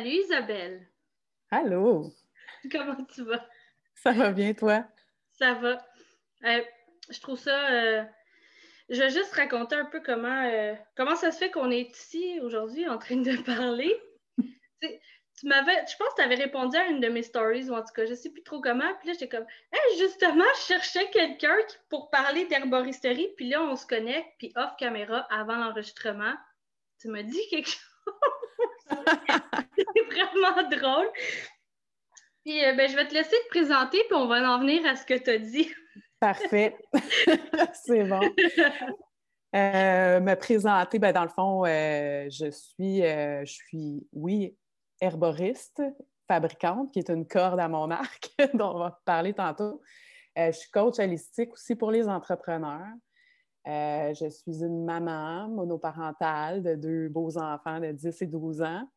Salut Isabelle. Allô? Comment tu vas? Ça va bien, toi? Ça va. Euh, je trouve ça. Euh, je vais juste raconter un peu comment, euh, comment ça se fait qu'on est ici aujourd'hui en train de parler. tu m'avais, je pense que tu avais répondu à une de mes stories, ou en tout cas, je ne sais plus trop comment. Puis là, j'étais comme, hey, justement, je cherchais quelqu'un pour parler d'herboristerie. Puis là, on se connecte, puis off caméra avant l'enregistrement. Tu m'as dit quelque chose? c'est vraiment drôle. Puis euh, ben, je vais te laisser te présenter, puis on va en venir à ce que tu as dit. Parfait. c'est bon. Euh, me présenter, ben, dans le fond, euh, je suis, je suis, oui, herboriste, fabricante, qui est une corde à mon arc, dont on va parler tantôt. je suis coach holistique aussi pour les entrepreneurs. Euh, je suis une maman monoparentale de deux beaux enfants de 10 et 12 ans.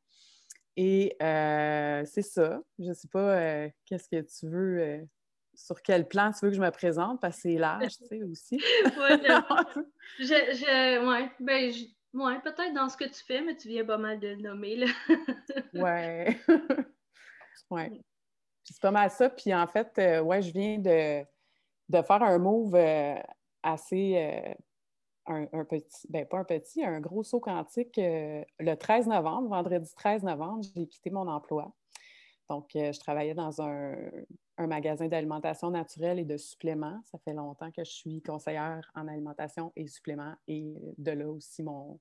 Et euh, c'est ça. Je ne sais pas euh, qu'est-ce que tu veux, sur quel plan tu veux que je me présente, parce que c'est l'âge, tu sais, aussi. oui, je, ouais, ben, ouais, peut-être dans ce que tu fais, mais tu viens pas mal de le nommer, là. ouais. ouais. c'est pas mal ça. Puis en fait, ouais, je viens de, de faire un move assez. Euh, un, petit, ben pas un petit, un gros saut quantique. Euh, le 13 novembre, vendredi 13 novembre, j'ai quitté mon emploi. Donc, euh, je travaillais dans un, magasin d'alimentation naturelle et de suppléments. Ça fait longtemps que je suis conseillère en alimentation et suppléments et de là aussi mon,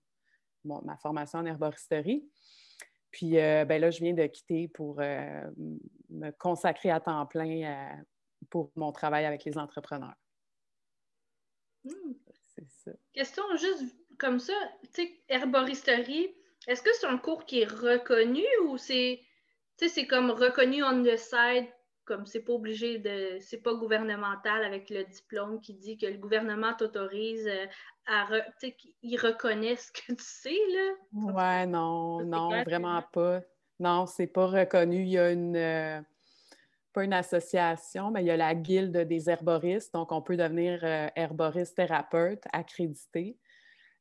ma formation en herboristerie. Puis ben là, je viens de quitter pour me consacrer à temps plein pour mon travail avec les entrepreneurs. Hmm. C'est ça. Question juste comme ça, tu sais, herboristerie, est-ce que c'est un cours qui est reconnu ou c'est, c'est comme reconnu on the side, comme c'est pas obligé de, c'est pas gouvernemental avec le diplôme qui dit que le gouvernement t'autorise euh, à, tu sais, il reconnaît ce que tu sais, là? Ouais, non, non, vraiment pas. Non, c'est pas reconnu. Il y a une... Euh, pas une association, mais il y a la guilde des herboristes. Donc, on peut devenir euh, herboriste thérapeute accrédité.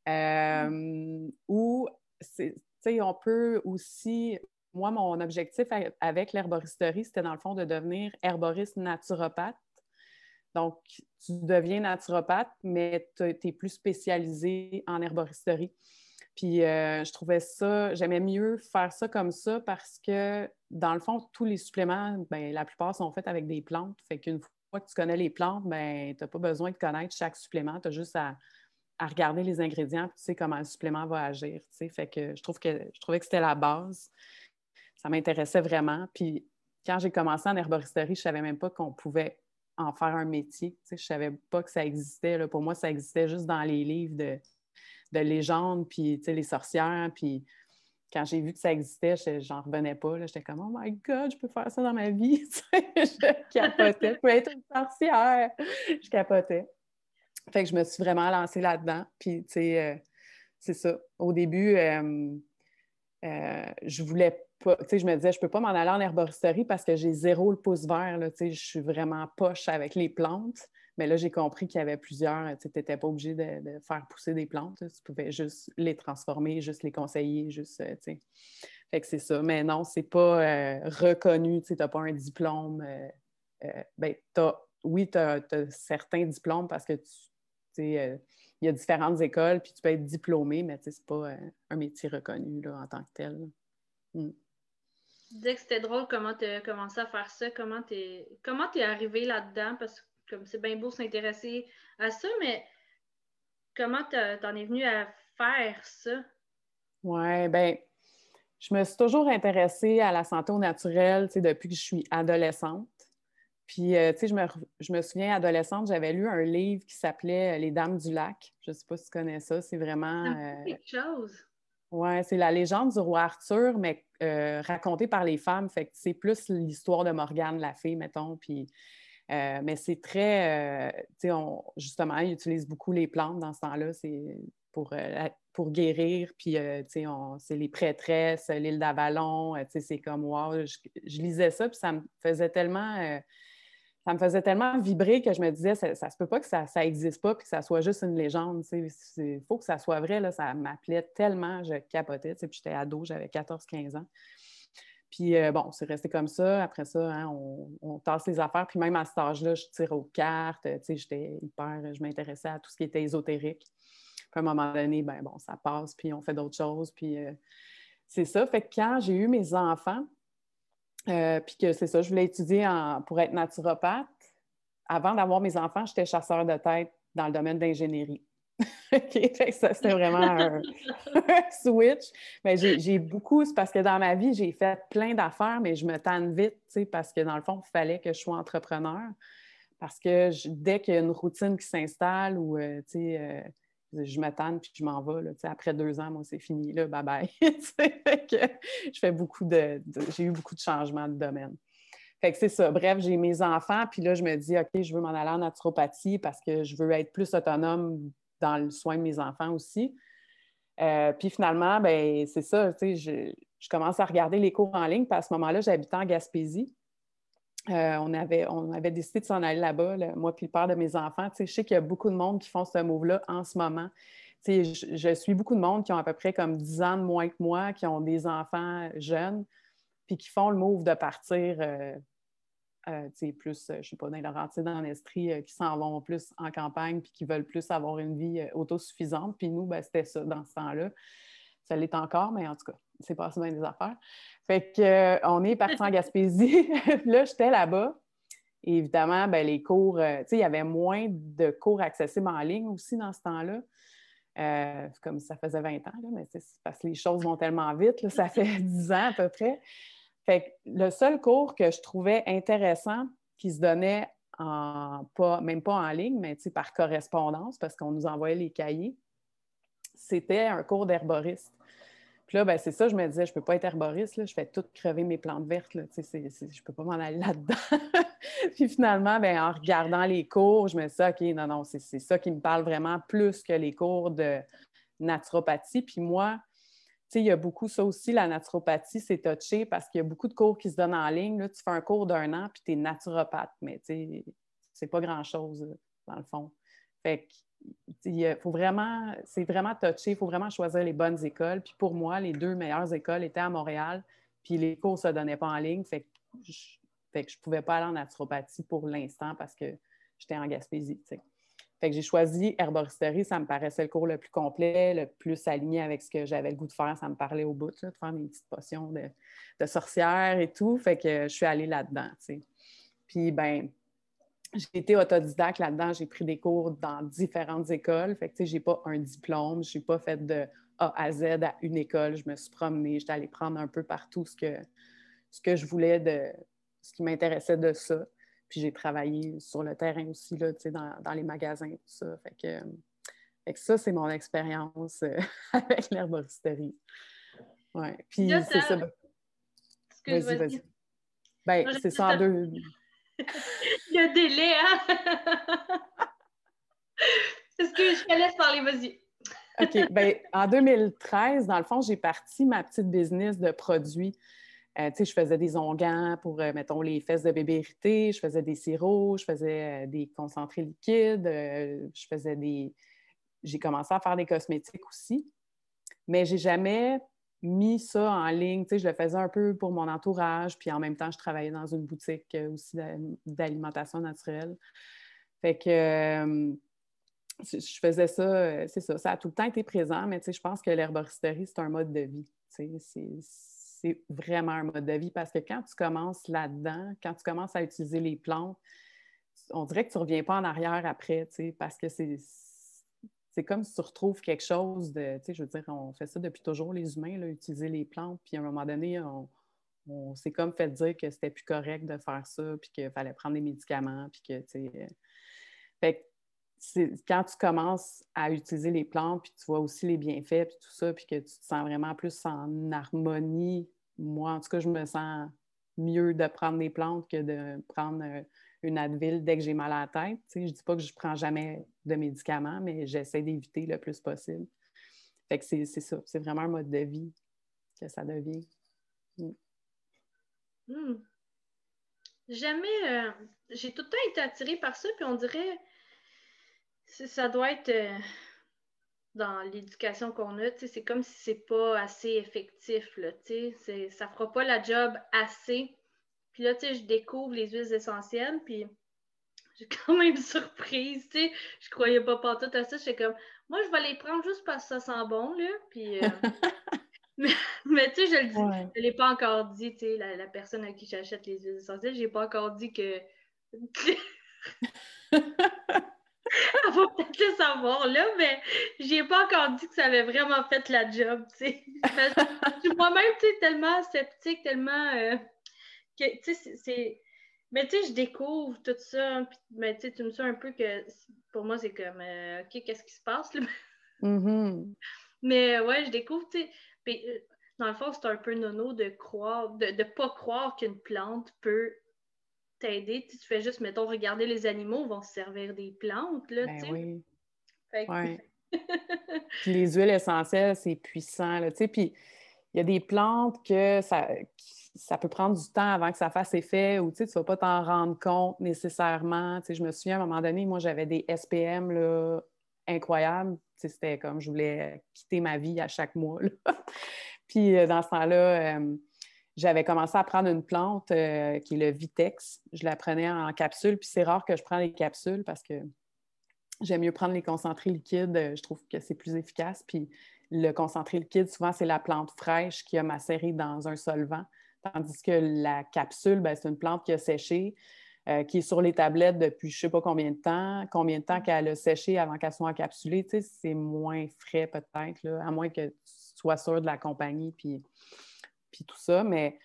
Euh, mm. Ou, tu sais, on peut aussi. Moi, mon objectif avec l'herboristerie, c'était dans le fond de devenir herboriste naturopathe. Donc, tu deviens naturopathe, mais tu es plus spécialisé en herboristerie. Puis euh, je trouvais ça, j'aimais mieux faire ça comme ça parce que, dans le fond, tous les suppléments, ben, la plupart sont faits avec des plantes. Fait qu'une fois que tu connais les plantes, ben, tu n'as pas besoin de connaître chaque supplément. Tu as juste à, regarder les ingrédients et tu sais comment le supplément va agir. Fait que je, trouve que je trouvais que c'était la base. Ça m'intéressait vraiment. Puis quand j'ai commencé en herboristerie, je ne savais même pas qu'on pouvait en faire un métier. Je ne savais pas que ça existait. Pour moi, ça existait juste dans les livres de de légendes, puis les sorcières. Puis quand j'ai vu que ça existait, j'en revenais pas. J'étais comme, oh my God, je peux faire ça dans ma vie. je capotais. Je peux être une sorcière. Je capotais. Fait que je me suis vraiment lancée là-dedans. Puis, tu sais, euh, c'est ça. Au début, euh, euh, je voulais pas, tu sais, je me disais, je peux pas m'en aller en herboristerie parce que j'ai zéro le pouce vert, tu sais, je suis vraiment poche avec les plantes. Mais là, j'ai compris qu'il y avait plusieurs. Tu n'étais pas obligé de, faire pousser des plantes. Tu pouvais juste les transformer, juste les conseiller, juste. Euh, sais. Fait que c'est ça. Mais non, c'est pas euh, reconnu. Tu n'as pas un diplôme. Euh, ben, oui, tu as, certains diplômes parce que tu. il y a différentes écoles, puis tu peux être diplômé, mais ce n'est pas un métier reconnu là, en tant que tel. Hmm. Tu disais que c'était drôle comment tu as commencé à faire ça, comment tu es, comment arrivé là-dedans, parce comme c'est bien beau s'intéresser à ça, mais comment t'en es venu à faire ça? Oui, bien, je me suis toujours intéressée à la santé au naturel, tu sais, depuis que je suis adolescente. Puis, euh, tu sais, je me, je me, souviens, adolescente, j'avais lu un livre qui s'appelait Les Dames du Lac. Je ne sais pas si tu connais ça. C'est vraiment. Euh, quelque chose. Oui, c'est la légende du roi Arthur, mais euh, racontée par les femmes. Fait que c'est plus l'histoire de Morgane, la fée, mettons. Puis euh, mais c'est très, euh, justement, ils utilisent beaucoup les plantes dans ce temps-là, c'est pour, euh, pour guérir, puis, c'est les prêtresses, l'île d'Avalon, c'est comme, wow, je, lisais ça, puis ça me faisait tellement, ça me faisait tellement vibrer que je me disais, ça, ça se peut pas que ça n'existe pas, puis que ça soit juste une légende, il faut que ça soit vrai, là, ça m'appelait tellement, je capotais, puis j'étais ado, j'avais 14-15 ans. Puis euh, bon, c'est resté comme ça. Après ça, hein, on, tasse les affaires. Puis même à cet âge-là, je tire aux cartes. Tu sais, j'étais hyper, je m'intéressais à tout ce qui était ésotérique. Puis à un moment donné, ben bon, ça passe, puis on fait d'autres choses. Puis euh, c'est ça. Fait que quand j'ai eu mes enfants, euh, puis que c'est ça, je voulais étudier pour être naturopathe. Avant d'avoir mes enfants, j'étais chasseur de tête dans le domaine d'ingénierie. c'était vraiment un, switch. Mais j'ai beaucoup, c'est parce que dans ma vie, j'ai fait plein d'affaires, mais je me tanne vite, parce que dans le fond, il fallait que je sois entrepreneur. Parce que dès qu'il y a une routine qui s'installe ou, euh, euh, je me tanne puis je m'en vais. après deux ans, moi, c'est fini, là, bye bye. je fais beaucoup de, j'ai eu beaucoup de changements de domaine. Fait que c'est ça. Bref, j'ai mes enfants, puis là, je me dis, OK, je veux m'en aller en naturopathie parce que je veux être plus autonome dans le soin de mes enfants aussi. Euh, puis finalement, ben c'est ça, je, commence à regarder les cours en ligne, puis à ce moment-là, j'habitais en Gaspésie. Euh, on, avait, on avait décidé de s'en aller là-bas, moi puis le père de mes enfants. Je sais qu'il y a beaucoup de monde qui font ce move-là en ce moment. Je, suis beaucoup de monde qui ont à peu près comme 10 ans de moins que moi, qui ont des enfants jeunes, puis qui font le move de partir euh, euh, plus, euh, je ne sais pas, dans les dans l'Estrie, euh, qui s'en vont plus en campagne puis qui veulent plus avoir une vie autosuffisante. Puis nous, ben, c'était ça dans ce temps-là. Ça l'est encore, mais en tout cas, c'est pas bien des affaires. Fait qu'on est parti en Gaspésie. là, j'étais là-bas. Et évidemment, ben, les cours, tu sais, il y avait moins de cours accessibles en ligne aussi dans ce temps-là. comme ça faisait 20 ans, là, mais c'est parce que les choses vont tellement vite, ça fait 10 ans à peu près. Fait le seul cours que je trouvais intéressant qui se donnait en, pas, même pas en ligne, mais par correspondance, parce qu'on nous envoyait les cahiers, c'était un cours d'herboriste. Puis là, ben, c'est ça, je me disais, je ne peux pas être herboriste, je fais tout crever mes plantes vertes, là, je ne peux pas m'en aller là-dedans. puis finalement, ben, en regardant les cours, je me disais, OK, non, non, c'est ça qui me parle vraiment plus que les cours de naturopathie. Puis moi, il y a beaucoup ça aussi, la naturopathie, c'est touché parce qu'il y a beaucoup de cours qui se donnent en ligne. Là, tu fais un cours d'un an, puis tu es naturopathe, mais c'est pas grand-chose, dans le fond. Fait il faut vraiment, c'est vraiment touché, il faut vraiment choisir les bonnes écoles. Puis pour moi, les deux meilleures écoles étaient à Montréal, puis les cours ne se donnaient pas en ligne. Fait que je ne pouvais pas aller en naturopathie pour l'instant parce que j'étais en Gaspésie. Fait que j'ai choisi herboristerie, ça me paraissait le cours le plus complet, le plus aligné avec ce que j'avais le goût de faire. Ça me parlait au bout, de faire des petites potions de, sorcière et tout. Fait que je suis allée là-dedans, Puis, ben j'ai été autodidacte là-dedans. J'ai pris des cours dans différentes écoles. Fait que, tu sais, j'ai pas un diplôme. Je n'ai pas fait de A à Z à une école. Je me suis promenée. J'étais allée prendre un peu partout ce que, ce que je voulais de ce qui m'intéressait de ça. Puis j'ai travaillé sur le terrain aussi, là, dans, dans les magasins, tout ça. Fait que, ça, c'est mon expérience euh, avec l'herboristerie. Ouais. Puis c'est ça. Vas-y, vas-y. Ben, c'est ça en deux. Le délai, hein? Est-ce que je te laisse parler? Vas-y. OK. Ben, en 2013, dans le fond, j'ai parti ma petite business de produits euh, je faisais des onguents pour, euh, mettons, les fesses de bébé hérité, je faisais des sirops, je faisais euh, des concentrés liquides, je faisais des... J'ai commencé à faire des cosmétiques aussi, mais j'ai jamais mis ça en ligne. je le faisais un peu pour mon entourage, puis en même temps, je travaillais dans une boutique aussi d'alimentation naturelle. Fait que je faisais ça, c'est ça, ça a tout le temps été présent, mais je pense que l'herboristerie, c'est un mode de vie. C'est c'est vraiment un mode de vie parce que quand tu commences là-dedans, quand tu commences à utiliser les plantes, on dirait que tu ne reviens pas en arrière après, parce que c'est, c'est comme si tu retrouves quelque chose de, tu sais, je veux dire, on fait ça depuis toujours, les humains, là, utiliser les plantes, puis à un moment donné, on, s'est comme fait dire que c'était plus correct de faire ça, puis qu'il fallait prendre des médicaments, puis que, tu sais... Euh, fait quand tu commences à utiliser les plantes, puis tu vois aussi les bienfaits, puis tout ça, puis que tu te sens vraiment plus en harmonie, moi, en tout cas, je me sens mieux de prendre des plantes que de prendre euh, une Advil dès que j'ai mal à la tête. je ne dis pas que je ne prends jamais de médicaments, mais j'essaie d'éviter le plus possible. Fait que c'est ça, c'est vraiment un mode de vie que ça devient. Mm. Hmm. Jamais, euh, j'ai tout le temps été attirée par ça, puis on dirait ça doit être. Euh, dans l'éducation qu'on a, c'est comme si c'est pas assez effectif, là, ça fera pas la job assez. Puis là, je découvre les huiles essentielles, puis j'ai quand même surprise, tu sais, je croyais pas tout à ça, j'étais comme, moi, je vais les prendre juste parce que ça sent bon, là, puis... Euh, mais, tu sais, je le dis, je l'ai pas encore dit, tu sais, la, personne à qui j'achète les huiles essentielles, j'ai pas encore dit que... Elle va peut-être le savoir là, mais j'ai pas encore dit que ça avait vraiment fait la job, tu sais. Je suis moi-même, tu sais, tellement sceptique, tellement euh, que, tu sais, c'est... Mais tu sais, je découvre tout ça, puis mais tu sais, tu me sens un peu que, pour moi, c'est comme, euh, OK, qu'est-ce qui se passe, là? Mm-hmm. Mais ouais, je découvre, tu sais, puis euh, dans le fond, c'est un peu nono de croire, de ne pas croire qu'une plante peut t'aider. Tu fais juste, mettons, regarder les animaux vont se servir des plantes, là, ben oui. les huiles essentielles, c'est puissant, là, tu sais, puis il y a des plantes que ça, ça peut prendre du temps avant que ça fasse effet ou tu ne vas pas t'en rendre compte nécessairement. Tu sais, je me souviens, à un moment donné, moi, j'avais des SPM là, incroyables. Tu sais, c'était comme je voulais quitter ma vie à chaque mois. puis euh, dans ce temps-là, euh, j'avais commencé à prendre une plante euh, qui est le Vitex. Je la prenais en capsule, puis c'est rare que je prenne les capsules parce que j'aime mieux prendre les concentrés liquides. Euh, je trouve que c'est plus efficace. Puis le concentré liquide, souvent, c'est la plante fraîche qui a macéré dans un solvant, tandis que la capsule, ben, c'est une plante qui a séché. Euh, qui est sur les tablettes depuis je ne sais pas combien de temps, combien de temps qu'elle a séché avant qu'elle soit encapsulée, tu sais, c'est moins frais peut-être, à moins que tu sois sûr de la compagnie. Puis puis tout ça. Mais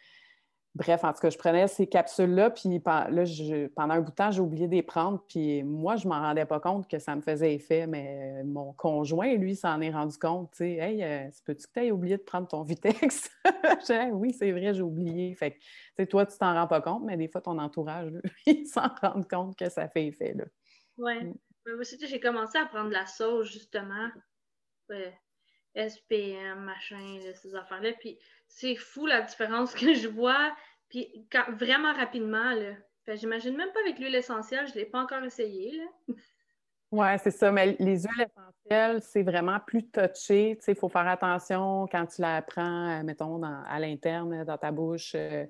bref, en tout cas, je prenais ces capsules-là, puis là, pendant un bout de temps, j'ai oublié de les prendre. Puis moi, je ne m'en rendais pas compte que ça me faisait effet, mais mon conjoint, lui, s'en est rendu compte. Tu sais, hey, euh, peux-tu que tu aies oublié de prendre ton Vitex? oui, c'est vrai, j'ai oublié. Fait que, tu sais, toi, tu t'en rends pas compte, mais des fois, ton entourage, lui, il s'en rend compte que ça fait effet. Oui. Mm. Moi aussi, j'ai commencé à prendre la sauce, justement. SPM, machin, ces affaires-là. Puis c'est fou la différence que je vois. Puis vraiment rapidement, là. j'imagine même pas avec l'huile essentielle, je ne l'ai pas encore essayé. Oui, c'est ça. Mais les huiles essentielles, c'est vraiment plus touché. Il faut faire attention quand tu la prends, euh, mettons, à l'interne, dans ta bouche. Euh,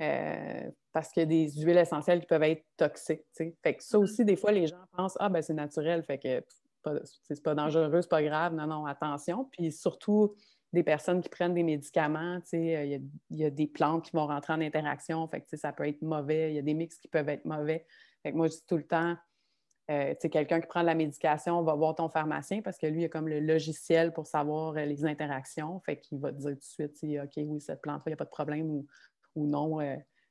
euh, parce qu'il y a des huiles essentielles qui peuvent être toxiques. Fait que ça mm-hmm. aussi, des fois, les gens pensent Ah, ben c'est naturel, fait que c'est pas dangereux, c'est pas grave. Non, non, attention. Puis surtout, des personnes qui prennent des médicaments, euh, il y, a des plantes qui vont rentrer en interaction, fait que, ça peut être mauvais, il y a des mix qui peuvent être mauvais. Fait que moi, je dis tout le temps, euh, quelqu'un qui prend de la médication va voir ton pharmacien parce que lui, il a comme le logiciel pour savoir euh, les interactions. Fait qu'il va te dire tout de suite, OK, oui, cette plante-là, il n'y a pas de problème ou, non.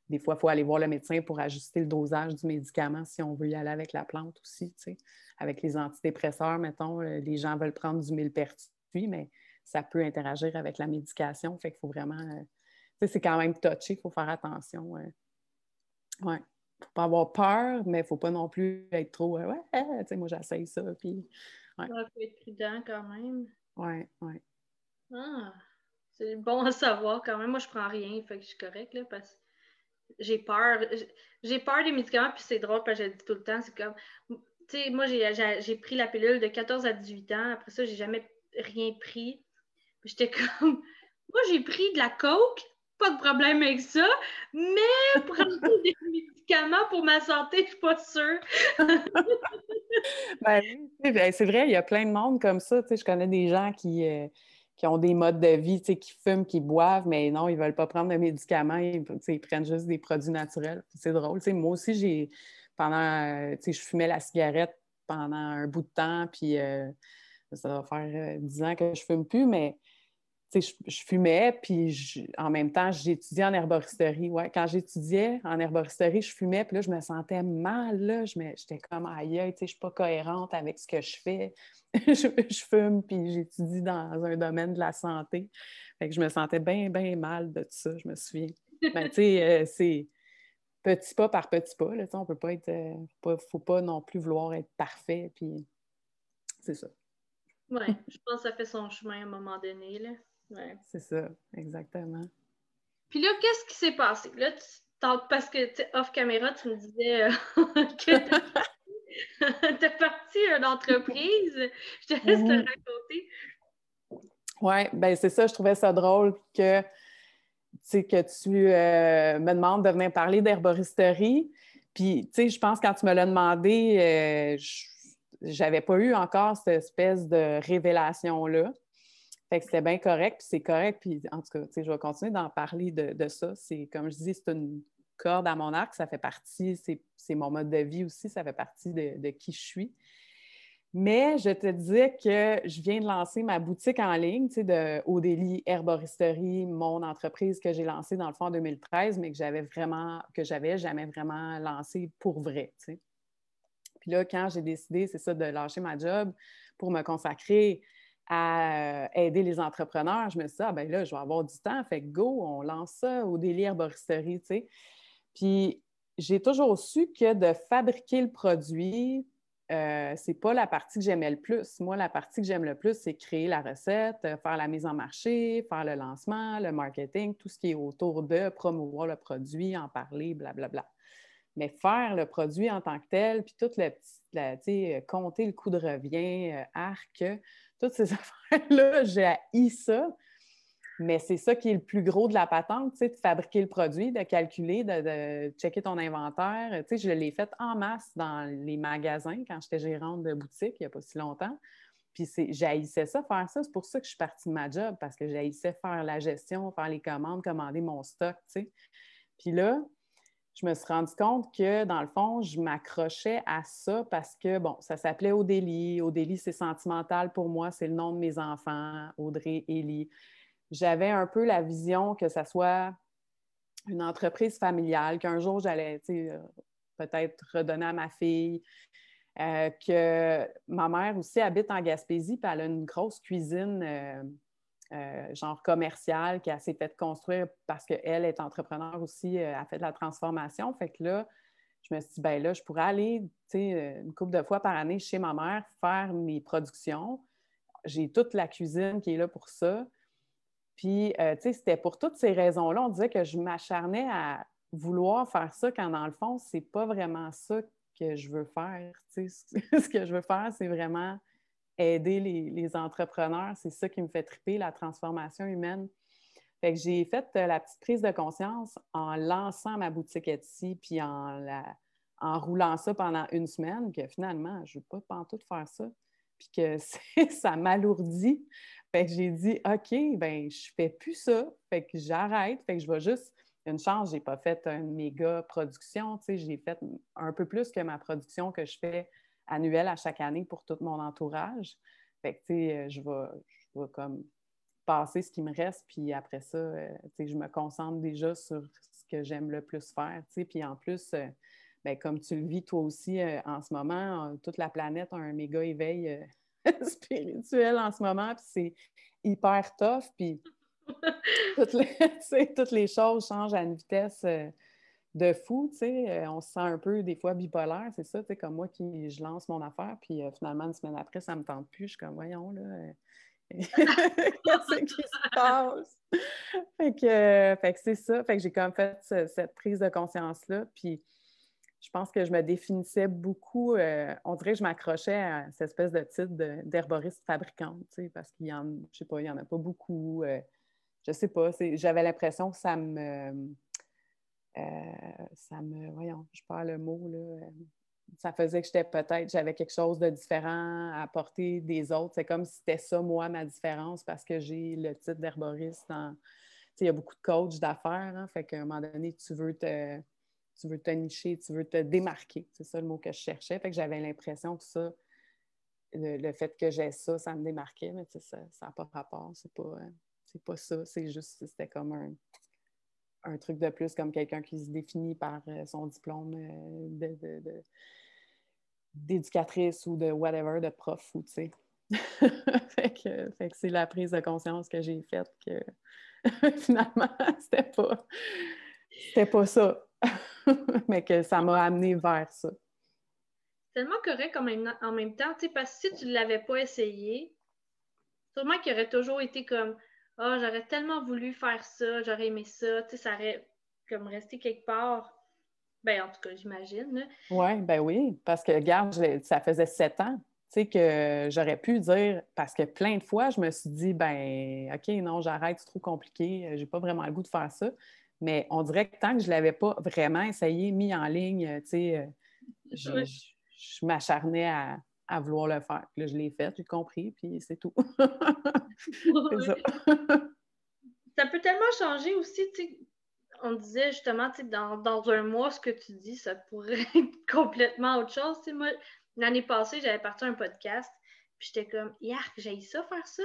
des fois, il faut aller voir le médecin pour ajuster le dosage du médicament si on veut y aller avec la plante aussi. Avec les antidépresseurs, mettons, les gens veulent prendre du millepertuis, mais ça peut interagir avec la médication. Fait qu'il faut vraiment. Euh, c'est quand même touché, il faut faire attention. Euh. ouais. ne faut pas avoir peur, mais il ne faut pas non plus être trop. Euh, ouais, tu sais, moi, j'essaye ça. Puis, ouais. faut être prudent quand même. Oui, oui. Ah, c'est bon à savoir quand même. Moi, je prends rien, fait que je suis correcte, là, parce que j'ai peur. J'ai peur des médicaments, puis c'est drôle, parce que je le dis tout le temps. C'est comme. Tu sais, moi, j'ai pris la pilule de 14 à 18 ans. Après ça, j'ai jamais rien pris. J'étais comme, moi, j'ai pris de la coke, pas de problème avec ça, mais prendre des médicaments pour ma santé, je suis pas sûre. ben, ben, c'est vrai, il y a plein de monde comme ça. Je connais des gens qui, euh, qui ont des modes de vie, qui fument, qui boivent, mais non, ils ne veulent pas prendre de médicaments, ils, prennent juste des produits naturels. C'est drôle. moi aussi, j'ai pendant, euh, je fumais la cigarette pendant un bout de temps, puis euh, ça va faire dix ans que je ne fume plus, mais je, je, fumais, puis en même temps, j'étudiais en herboristerie. Ouais. Quand j'étudiais en herboristerie, je fumais, puis là, je me sentais mal. J'étais comme aïe, je ne suis pas cohérente avec ce que je fais. je, fume, puis j'étudie dans un domaine de la santé. Fait que je me sentais bien, bien mal de tout ça, je me souviens. Ben, tu sais, euh, c'est petit pas par petit pas. Là, on peut pas être. Euh, faut pas non plus vouloir être parfait, puis c'est ça. Oui, je pense que ça fait son chemin à un moment donné. Là. Ouais. C'est ça, exactement. Puis là, qu'est-ce qui s'est passé? Là, tu, parce que off caméra, tu me disais euh, que tu as parti une entreprise. Je te laisse te mhm. raconter. Oui, ben c'est ça, je trouvais ça drôle que, que tu euh, me demandes de venir parler d'herboristerie. Puis, tu sais, je pense que quand tu me l'as demandé, euh, j'avais pas eu encore cette espèce de révélation-là. Fait que c'était bien correct, puis c'est correct. Puis en tout cas, je vais continuer d'en parler de, ça. C'est, comme je dis, c'est une corde à mon arc, ça fait partie, c'est, mon mode de vie aussi, ça fait partie de, qui je suis. Mais je te disais que je viens de lancer ma boutique en ligne, tu sais, de Odélie Herboristerie, mon entreprise que j'ai lancée dans le fond en 2013, mais que j'avais vraiment, que j'avais jamais vraiment lancé pour vrai, tu sais. Puis là, quand j'ai décidé, c'est ça, de lâcher ma job pour me consacrer à euh, aider les entrepreneurs, je me suis dit, ah ben là, je vais avoir du temps, fait go, on lance ça au délire herboristerie, tu sais. Puis j'ai toujours su que de fabriquer le produit, euh, c'est pas la partie que j'aimais le plus. Moi, la partie que j'aime le plus, c'est créer la recette, euh, faire la mise en marché, faire le lancement, le marketing, tout ce qui est autour de promouvoir le produit, en parler, blablabla. Mais faire le produit en tant que tel, puis tout le petit, euh, compter le coût de revient, arc, toutes ces affaires-là, j'ai haï ça. Mais c'est ça qui est le plus gros de la patente, de fabriquer le produit, de calculer, de, checker ton inventaire. je l'ai fait en masse dans les magasins quand j'étais gérante de boutique il n'y a pas si longtemps. Puis j'haïssais ça, faire ça. C'est pour ça que je suis partie de ma job, parce que j'haïssais faire la gestion, faire les commandes, commander mon stock. Puis là, je me suis rendu compte que, dans le fond, je m'accrochais à ça parce que, bon, ça s'appelait Odélie. Odélie, c'est sentimental pour moi, c'est le nom de mes enfants, Audrey, Élie. J'avais un peu la vision que ça soit une entreprise familiale, qu'un jour j'allais euh, peut-être redonner à ma fille, euh, que ma mère aussi habite en Gaspésie, puis elle a une grosse cuisine. Euh, euh, genre commercial qui a s'est fait construire parce qu'elle est entrepreneur aussi, euh, a fait de la transformation. Fait que là, je me suis dit, ben là, je pourrais aller euh, une couple de fois par année chez ma mère faire mes productions. J'ai toute la cuisine qui est là pour ça. Puis, tu sais, c'était pour toutes ces raisons-là. On disait que je m'acharnais à vouloir faire ça quand, dans le fond, c'est pas vraiment ça que je veux faire. Ce que je veux faire, c'est vraiment aider les, entrepreneurs. C'est ça qui me fait triper, la transformation humaine. Fait que j'ai fait euh, la petite prise de conscience en lançant ma boutique Etsy, puis en, en roulant ça pendant une semaine, que finalement, je ne veux pas tout faire ça, puis que ça m'alourdit. Fait que j'ai dit, OK, ben je fais plus ça, fait que j'arrête, fait que je vais juste une chance, je n'ai pas fait une méga production, tu sais, j'ai fait un peu plus que ma production que je fais annuel à chaque année pour tout mon entourage. Fait que, tu sais, euh, je vais, je vais comme passer ce qui me reste, puis après ça, euh, tu sais, je me concentre déjà sur ce que j'aime le plus faire, tu sais, puis en plus, euh, ben, comme tu le vis toi aussi en ce moment, toute la planète a un méga éveil spirituel en ce moment, puis c'est hyper tough, puis toutes les, toutes les choses changent à une vitesse de fou, tu sais, euh, on se sent un peu des fois bipolaire, c'est ça, tu sais, comme moi qui je lance mon affaire, puis euh, finalement, une semaine après, ça me tente plus, je suis comme, voyons, là, euh, qu'est-ce qui se passe? fait que, c'est ça, fait que j'ai comme fait cette prise de conscience-là, puis je pense que je me définissais beaucoup, on dirait que je m'accrochais à cette espèce de titre d'herboriste fabricante, tu sais, parce qu'il y en, je sais pas, il y en a pas beaucoup, je sais pas, j'avais l'impression que ça me euh, ça me, voyons, je parle le mot, là, euh, ça faisait que j'étais peut-être, j'avais quelque chose de différent à apporter des autres. C'est comme si c'était ça, moi, ma différence, parce que j'ai le titre d'herboriste. Il y a beaucoup de coachs d'affaires, hein, fait qu'à un moment donné, tu veux te, tu veux te nicher, tu veux te démarquer. C'est ça le mot que je cherchais. Fait que j'avais l'impression que ça, le, fait que j'ai ça, ça me démarquait, mais ça n'a pas rapport. C'est pas, euh, c'est pas ça. C'est juste, c'était comme un, un truc de plus comme quelqu'un qui se définit par euh, son diplôme euh, d'éducatrice ou de whatever, de prof ou tu sais. fait que, c'est la prise de conscience que j'ai faite que finalement, c'était pas, c'était pas ça. Mais que ça m'a amené vers ça. Tellement correct en même, en même temps, parce que si tu ne l'avais pas essayé, sûrement qu'il aurait toujours été comme oh, j'aurais tellement voulu faire ça, j'aurais aimé ça, tu sais, ça aurait comme resté quelque part. Ben, en tout cas, j'imagine. Oui, ben oui, parce que, regarde, ça faisait sept ans tu sais, que j'aurais pu dire, parce que plein de fois, je me suis dit, ben, OK, non, j'arrête, c'est trop compliqué, j'ai pas vraiment le goût de faire ça. Mais on dirait que tant que je ne l'avais pas vraiment essayé, mis en ligne, tu sais, euh, je, m'acharnais à, vouloir le faire. Puis là, je l'ai fait, j'ai compris, puis c'est tout. ça. ça peut tellement changer aussi, tu sais, on disait justement, tu sais, dans, dans, un mois, ce que tu dis, ça pourrait être complètement autre chose. Tu sais, moi, L'année passée, j'avais parti un podcast, puis j'étais comme, yark, j'ai ça faire ça.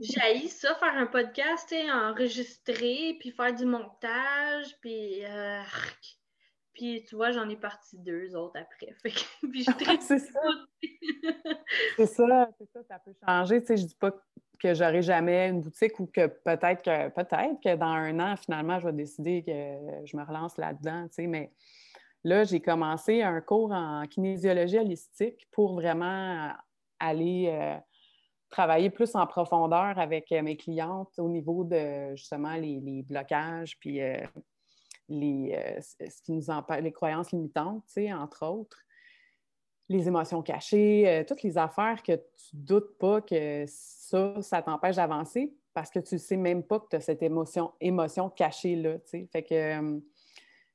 j'ai ça faire un podcast, enregistrer, puis faire du montage, puis. Euh, puis tu vois, j'en ai parti deux autres après. puis je c'est ça. c'est ça, c'est ça, ça peut changer. Tu sais, je dis pas que j'aurai jamais une boutique ou que peut-être que peut-être que dans un an, finalement, je vais décider que je me relance là-dedans, tu sais, mais Là, j'ai commencé un cours en kinésiologie holistique pour vraiment aller euh, travailler plus en profondeur avec euh, mes clientes au niveau de justement les, blocages, puis euh, les, ce qui nous empêche, les croyances limitantes, entre autres, les émotions cachées, toutes les affaires que tu ne doutes pas que ça, ça t'empêche d'avancer parce que tu ne sais même pas que tu as cette émotion, émotion cachée-là. Fait que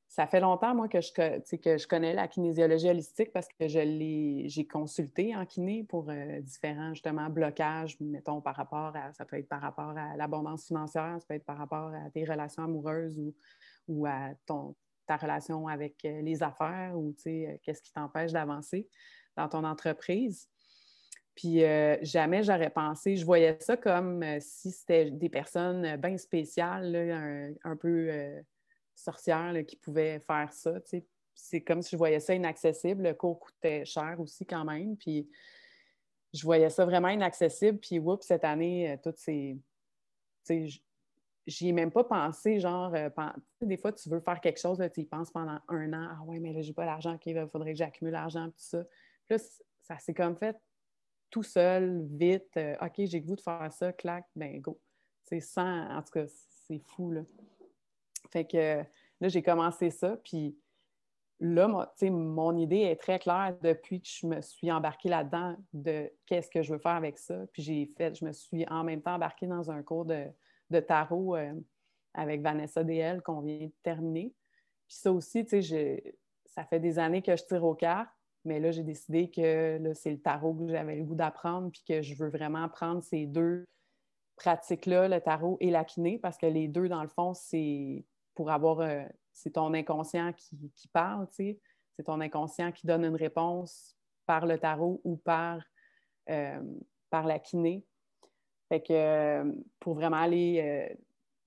ça fait longtemps, moi, que je, que je connais la kinésiologie holistique parce que je j'ai consulté en kiné pour euh, différents, justement, blocages, mettons, par rapport à, ça peut être par rapport à l'abondance financière, ça peut être par rapport à tes relations amoureuses ou, ou à ton, ta relation avec euh, les affaires ou, euh, qu'est-ce qui t'empêche d'avancer dans ton entreprise. Puis jamais j'aurais pensé, je voyais ça comme si c'était des personnes bien spéciales, un, peu sorcières qui pouvaient faire ça. C'est comme si je voyais ça inaccessible. Le cours coûtait cher aussi quand même. Puis je voyais ça vraiment inaccessible. Puis oups, cette année, euh, toutes ces. J'y ai même pas pensé, genre, euh, des fois, tu veux faire quelque chose, tu y penses pendant un an, ah ouais, mais là, j'ai pas l'argent, il faudrait que j'accumule l'argent, tout ça. Puis là, ça s'est comme fait tout seul, vite, euh, OK, j'ai le goût de faire ça, clac, ben go. C'est sans, en tout cas, c'est fou, là. Fait que là, j'ai commencé ça. Puis là, mon idée est très claire depuis que je me suis embarquée là-dedans de qu'est-ce que je veux faire avec ça. Puis j'ai fait, je me suis en même temps embarquée dans un cours de, tarot euh, avec Vanessa DL qu'on vient de terminer. Puis ça aussi, tu sais, ça fait des années que je tire au cartes, mais là, j'ai décidé que c'est le tarot que j'avais le goût d'apprendre, puis que je veux vraiment apprendre ces deux pratiques-là, le tarot et la kiné, parce que les deux, dans le fond, c'est pour avoir. Euh, c'est ton inconscient qui, parle, tu sais. C'est ton inconscient qui donne une réponse par le tarot ou par, euh, par la kiné. Fait que euh, pour vraiment aller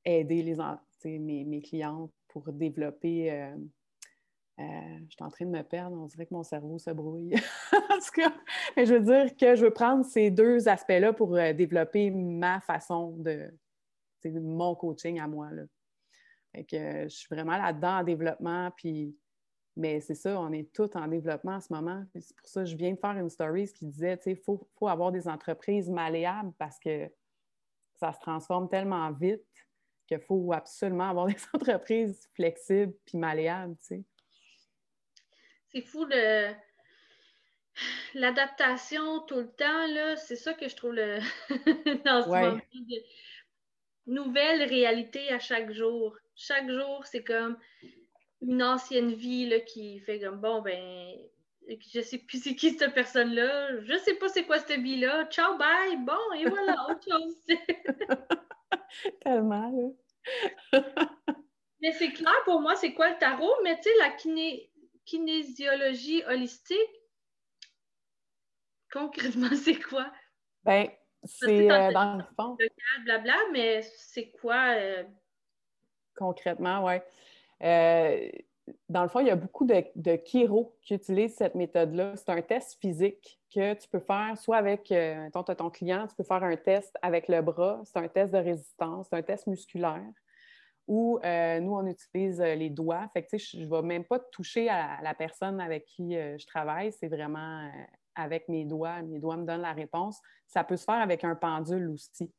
aider les, mes, mes clientes pour développer. je suis en train de me perdre, on dirait que mon cerveau se brouille. en tout cas, je veux dire que je veux prendre ces deux aspects-là pour développer ma façon de, mon coaching à moi. Là. Fait que euh, je suis vraiment là-dedans en développement, puis mais c'est ça, on est tous en développement en ce moment. C'est pour ça que je viens de faire une story qui disait, tu sais, il faut, avoir des entreprises malléables parce que ça se transforme tellement vite qu'il faut absolument avoir des entreprises flexibles puis malléables, tu sais. C'est fou le... l'adaptation tout le temps, là, c'est ça que je trouve le... dans ce moment de nouvelle réalité à chaque jour chaque jour, c'est comme une ancienne vie là, qui fait comme bon, ben, je sais plus c'est qui cette personne-là, je sais pas c'est quoi cette vie-là, ciao, bye, bon, et voilà, autre chose. Tellement, Mais c'est clair pour moi, c'est quoi le tarot, mais tu sais, la kinésiologie holistique, concrètement, c'est quoi? Ben, c'est euh, dans le fond. Blabla, mais c'est quoi? Euh, concrètement, oui. Euh, dans le fond, il y a beaucoup de, de qui utilisent cette méthode-là. C'est un test physique que tu peux faire soit avec euh, ton, ton client, tu peux faire un test avec le bras, c'est un test de résistance, c'est un test musculaire. Ou euh, nous, on utilise les doigts. Fait que, je ne vais même pas toucher à la personne avec qui je travaille. C'est vraiment avec mes doigts. Mes doigts me donnent la réponse. Ça peut se faire avec un pendule aussi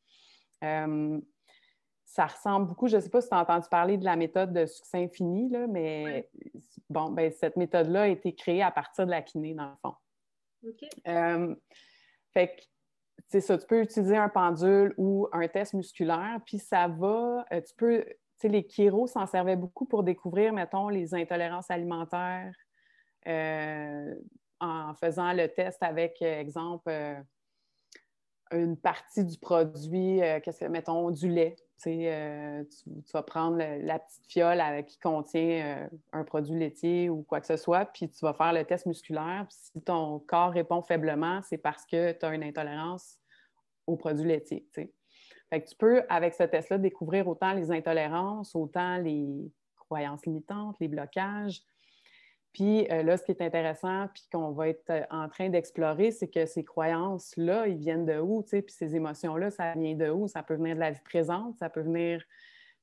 ça ressemble beaucoup, je ne sais pas si tu as entendu parler de la méthode de succès infini, là, mais bon, ben, cette méthode-là a été créée à partir de la kiné, dans le fond. OK. Euh, fait que, c'est ça, tu peux utiliser un pendule ou un test musculaire, puis ça va, euh, tu peux, tu sais, les chiros s'en servaient beaucoup pour découvrir, mettons, les intolérances alimentaires euh, en faisant le test avec, exemple, une partie du produit, qu'est-ce que, mettons, du lait. Euh, tu, vas prendre la petite fiole qui contient euh, un produit laitier ou quoi que ce soit, puis tu vas faire le test musculaire. si ton corps répond faiblement, c'est parce que tu as une intolérance aux produits laitiers. Tu peux, avec ce test-là, découvrir autant les intolérances, autant les croyances limitantes, les blocages, puis euh, là, ce qui est intéressant, puis qu'on va être euh, en train d'explorer, c'est que ces croyances-là, ils viennent de où, tu sais, puis ces émotions-là, ça vient de où? Ça peut venir de la vie présente, ça peut venir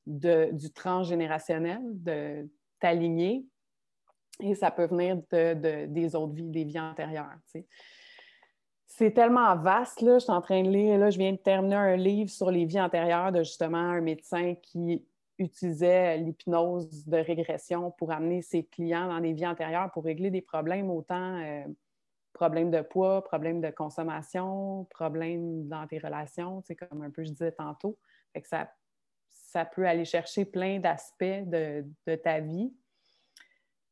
du transgénérationnel, de t'aligner, et ça peut venir de, des autres vies, des vies antérieures. C'est tellement vaste, là, je suis en train de lire, là, je viens de terminer un livre sur les vies antérieures de justement un médecin qui utilisait l'hypnose de régression pour amener ses clients dans des vies antérieures pour régler des problèmes autant euh, problèmes de poids, problèmes de consommation, problèmes dans tes relations, comme un peu je disais tantôt. Fait que ça, ça peut aller chercher plein d'aspects de, ta vie.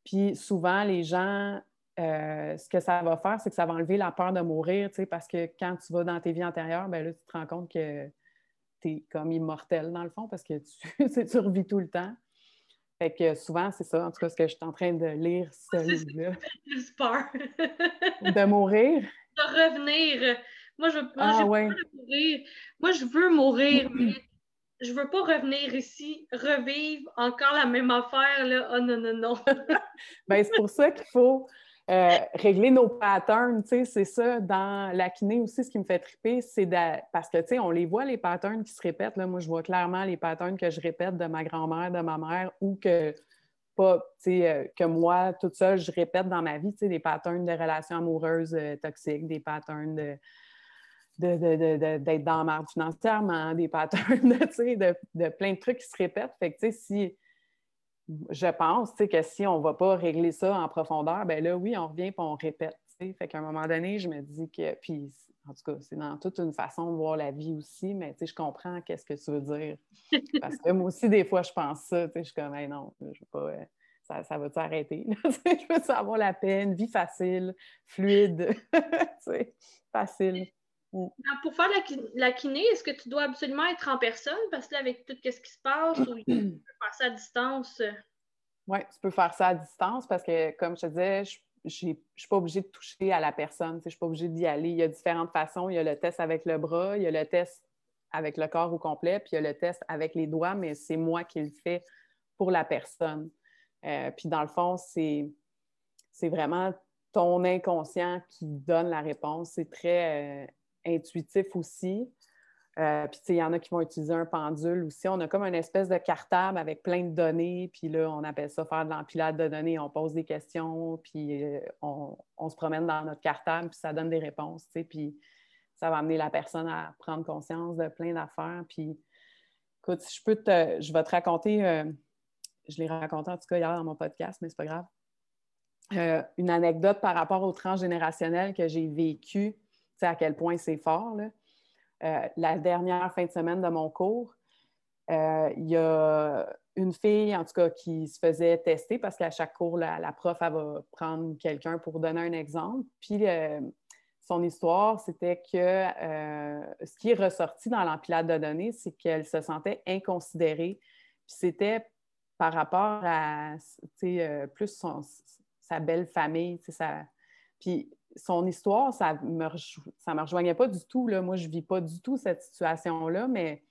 Puis souvent, les gens, euh, ce que ça va faire, c'est que ça va enlever la peur de mourir, parce que quand tu vas dans tes vies antérieures, ben là, tu te rends compte que tu es comme immortel dans le fond parce que tu, tu revis tout le temps. Fait que souvent, c'est ça, en tout cas, ce que je suis en train de lire, ce livre-là. de mourir? De revenir. Moi, je, moi, ah, ouais. mourir. Moi, je veux mourir, mais je veux pas revenir ici, revivre encore la même affaire, là. Oh non, non, non. ben, c'est pour ça qu'il faut euh, régler nos patterns, tu sais, c'est ça. Dans la kiné aussi, ce qui me fait triper, c'est parce que, tu sais, on les voit, les patterns qui se répètent. Là. Moi, je vois clairement les patterns que je répète de ma grand-mère, de ma mère, ou que pas, euh, que moi, toute seule, je répète dans ma vie, des patterns de relations amoureuses euh, toxiques, des patterns de d'être dans la marge financièrement, des patterns de, de, de, plein de trucs qui se répètent. Si je pense que si on ne va pas régler ça en profondeur, ben là, oui, on revient et on répète. Fait qu'à un moment donné, je me dis que. Puis, en tout cas, c'est dans toute une façon de voir la vie aussi, mais je comprends qu'est-ce que tu veux dire. Parce que moi aussi, des fois, je pense ça. Je suis comme, non, je veux pas. Euh, ça, ça va-tu arrêter? je veux avoir la paix, une vie facile, fluide, facile. Mm. Pour faire la, kiné, est-ce que tu dois absolument être en personne? Parce que là, avec tout ce qui se passe, ou tu peux faire ça à distance? Oui, tu peux faire ça à distance parce que, comme je te disais, je ne suis pas obligée de toucher à la personne. Je ne suis pas obligée d'y aller. Il y a différentes façons. Il y a le test avec le bras, il y a le test avec le corps au complet, puis il y a le test avec les doigts, mais c'est moi qui le fais pour la personne. Euh, puis dans le fond, c'est vraiment ton inconscient qui donne la réponse. C'est très euh, intuitif aussi. Euh, puis, il y en a qui vont utiliser un pendule aussi. On a comme une espèce de cartable avec plein de données. Puis là, on appelle ça faire de l'empilade de données. On pose des questions, puis euh, on, se promène dans notre cartable, puis ça donne des réponses, Puis ça va amener la personne à prendre conscience de plein d'affaires. Puis, écoute, je peux te... Je vais te raconter... Euh, je l'ai raconté en tout cas hier dans mon podcast, mais c'est pas grave. une anecdote par rapport au transgénérationnel que j'ai vécu à quel point c'est fort. Euh, la dernière fin de semaine de mon cours, euh, il y a une fille, en tout cas, qui se faisait tester parce qu'à chaque cours, la, prof, elle va prendre quelqu'un pour donner un exemple. Puis, euh, son histoire, c'était que ce qui est ressorti dans l'empilade de données, c'est qu'elle se sentait inconsidérée. Puis, c'était par rapport à, plus sa belle famille, sa... Puis, son histoire, ça ne me, me rejoignait pas du tout. Là. Moi, je ne vis pas du tout cette situation-là, mais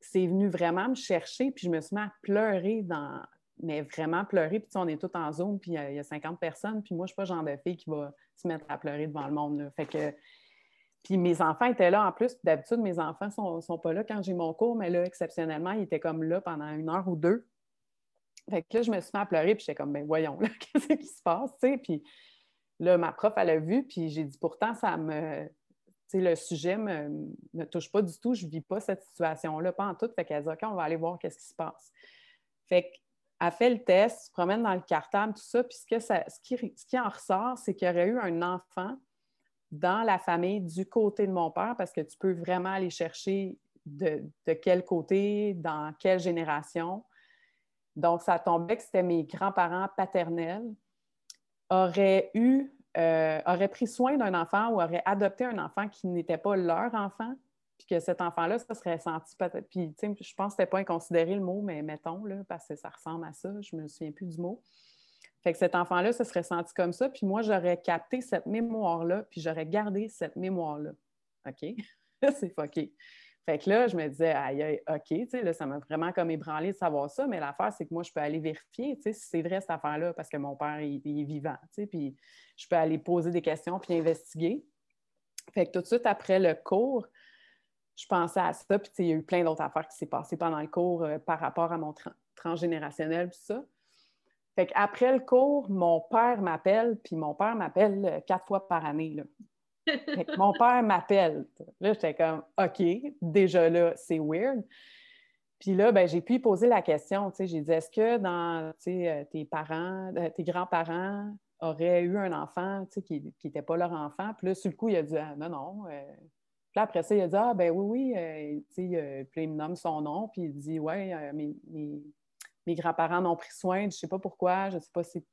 c'est venu vraiment me chercher, puis je me suis mis à pleurer dans. Mais vraiment pleurer, puis on est tous en zone, puis il y, a 50 personnes, puis moi, je ne suis pas le genre de fille qui va se mettre à pleurer devant le monde. Fait que. Puis mes enfants étaient là en plus. D'habitude, mes enfants ne sont, pas là quand j'ai mon cours, mais là, exceptionnellement, ils étaient comme là pendant une heure ou deux. Fait que là, je me suis mis à pleurer, puis j'étais comme, ben voyons, là, qu'est-ce qui se passe, tu sais? Puis Là, ma prof, elle a vu, puis j'ai dit pourtant, ça me. le sujet ne me, touche pas du tout, je vis pas cette situation-là, pas en tout. Fait qu'elle dit, OK, on va aller voir qu'est-ce qui se passe. Fait qu'elle fait le test, se promène dans le cartable, tout ça, puis ce, ce, qui, ce qui en ressort, c'est qu'il y aurait eu un enfant dans la famille du côté de mon père, parce que tu peux vraiment aller chercher de, quel côté, dans quelle génération. Donc, ça tombait que c'était mes grands-parents paternels auraient eu, euh, pris soin d'un enfant ou auraient adopté un enfant qui n'était pas leur enfant, puis que cet enfant-là, ça serait senti peut-être. Puis, tu sais, je pense que c'était pas inconsidéré le mot, mais mettons, là, parce que ça ressemble à ça, je me souviens plus du mot. Fait que cet enfant-là se serait senti comme ça, puis moi, j'aurais capté cette mémoire-là, puis j'aurais gardé cette mémoire-là. OK? c'est fucké. Fait que là, je me disais, aïe, aïe, OK, là, ça m'a vraiment comme ébranlé de savoir ça, mais l'affaire, c'est que moi, je peux aller vérifier, si c'est vrai cette affaire-là, parce que mon père, il, est vivant, puis je peux aller poser des questions puis investiguer. Fait que tout de suite après le cours, je pensais à ça, puis il y a eu plein d'autres affaires qui s'est passées pendant le cours euh, par rapport à mon transgénérationnel, tout ça. Fait qu'après le cours, mon père m'appelle, puis mon père m'appelle euh, quatre fois par année. Là mon père m'appelle. Là, j'étais comme, OK, déjà là, c'est weird. Puis là, ben, j'ai pu poser la question. J'ai dit, est-ce que dans euh, tes parents, euh, tes grands-parents auraient eu un enfant qui n'était pas leur enfant? Puis là, sur le coup, il a dit, ah, non, non. Euh. Puis après ça, il a dit, ah, ben oui, oui. puis il me nomme son nom. Puis il dit, ouais, mes, mes, grands-parents m'ont pris soin. Je ne sais pas pourquoi. Je ne sais pas si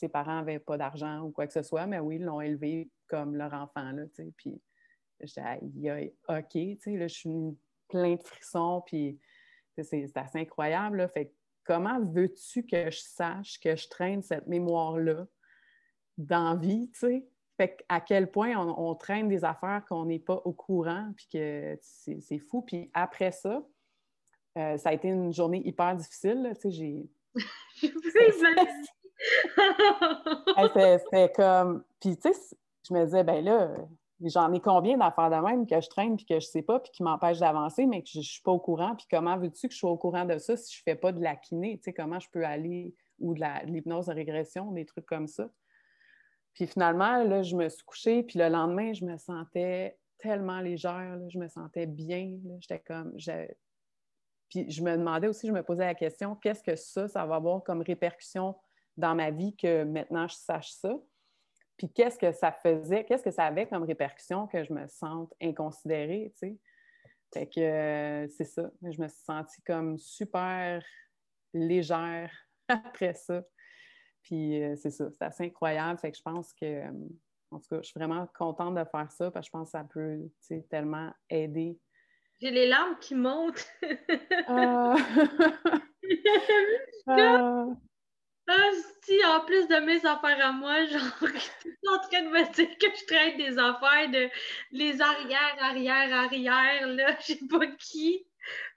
ses parents n'avaient pas d'argent ou quoi que ce soit, mais oui, ils l'ont élevé comme leur enfant, là. Puis j'étais, OK, là, je suis plein de frissons, puis c'est assez incroyable, là. Fait comment veux-tu que je sache que je traîne cette mémoire-là dans vie, tu sais? Fait à quel point on, traîne des affaires qu'on n'est pas au courant, puis que c'est fou. Puis après ça, euh, ça a été une journée hyper difficile, tu sais, j'ai... C'était comme. Puis, tu sais, je me disais, ben là, j'en ai combien d'affaires de même que je traîne puis que je sais pas puis qui m'empêchent d'avancer, mais que je, ne suis pas au courant. Puis comment veux-tu que je sois au courant de ça si je fais pas de la kiné? Tu sais, comment je peux aller ou de l'hypnose de régression, des trucs comme ça. Puis finalement, là, je me suis couchée, puis le lendemain, je me sentais tellement légère, je me sentais bien. J'étais comme. Puis je me demandais aussi, je me posais la question, qu'est-ce que ça, ça va avoir comme répercussion dans ma vie que maintenant je sache ça. Puis qu'est-ce que ça faisait, qu'est-ce que ça avait comme répercussion que je me sente inconsidérée, tu sais? Fait que euh, c'est ça. Je me suis sentie comme super légère après ça. Puis euh, c'est ça, c'est assez incroyable. Fait que je pense que, euh, en tout cas, je suis vraiment contente de faire ça parce que je pense que ça peut tellement aider. J'ai les larmes qui montent. Ah. Si, en plus de mes affaires à moi, genre, en train de me dire que je traite des affaires de les arrières, arrière, arrière, là, je sais pas qui.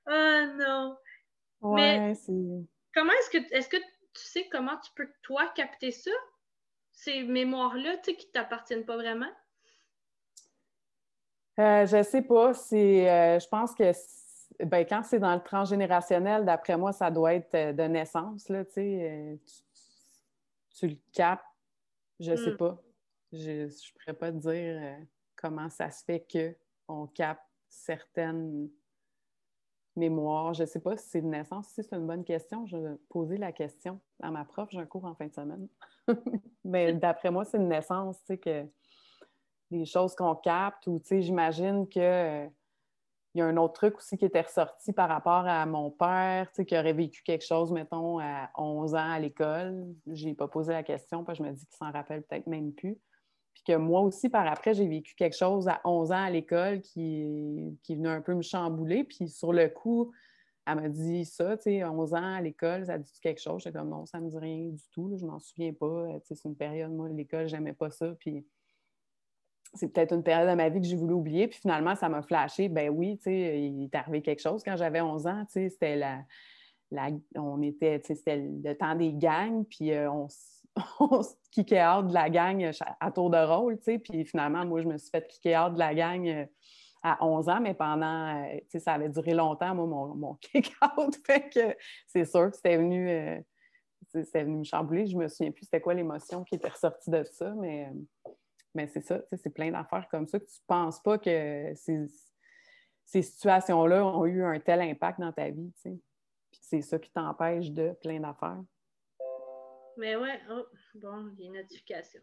Oh non. Ouais, c'est. Comment est-ce que est-ce que tu sais comment tu peux toi capter ça? Ces mémoires-là, tu sais, qui t'appartiennent pas vraiment? Euh, je sais pas. C'est, euh, je pense que ben, quand c'est dans le transgénérationnel, d'après moi, ça doit être euh, de naissance. Là, euh, tu, tu, le capes. Je ne sais hmm. pas. Je ne pourrais pas te dire euh, comment ça se fait qu'on capte certaines mémoires. Je ne sais pas si c'est de naissance. Si c'est une bonne question, je vais poser la question à ma prof. J'ai un cours en fin de semaine. Mais d'après moi, c'est une naissance, tu sais, que les choses qu'on capte ou, tu sais, j'imagine que il y a un autre truc aussi qui était ressorti par rapport à mon père, tu sais, qui aurait vécu quelque chose, mettons, à 11 ans à l'école. Je n'ai pas posé la question parce que je me dis qu'il s'en rappelle peut-être même plus. Puis que moi aussi, par après, j'ai vécu quelque chose à 11 ans à l'école qui, qui venait un peu me chambouler. Puis sur le coup, elle m'a dit ça, tu sais, 11 ans à l'école, ça dit quelque chose? J'étais comme non, ça ne me dit rien du tout, je je m'en souviens pas. Tu sais, c'est une période, moi, l'école, j'aimais pas ça. Puis c'est peut-être une période de ma vie que j'ai voulu oublier. Puis finalement, ça m'a flashé. Ben oui, tu sais, il est arrivé quelque chose quand j'avais 11 ans. Tu sais, c'était la, on était, tu sais, c'était le temps des gangs, puis euh, on, on se kickait out de la gang à tour de rôle, tu sais. Puis finalement, moi, je me suis fait kicker out de la gang euh, à 11 ans, mais pendant, euh, tu sais, ça avait duré longtemps, moi, mon, mon kick-out. fait que c'est sûr que c'était venu, c'était venu me chambouler. Je me souviens plus c'était quoi l'émotion qui était ressortie de ça, mais Mais c'est ça, c'est plein d'affaires comme ça que tu ne penses pas que ces, ces situations-là ont eu un tel impact dans ta vie. Puis c'est ça qui t'empêche de plein d'affaires. Mais ouais, oh, bon, il y a une notification.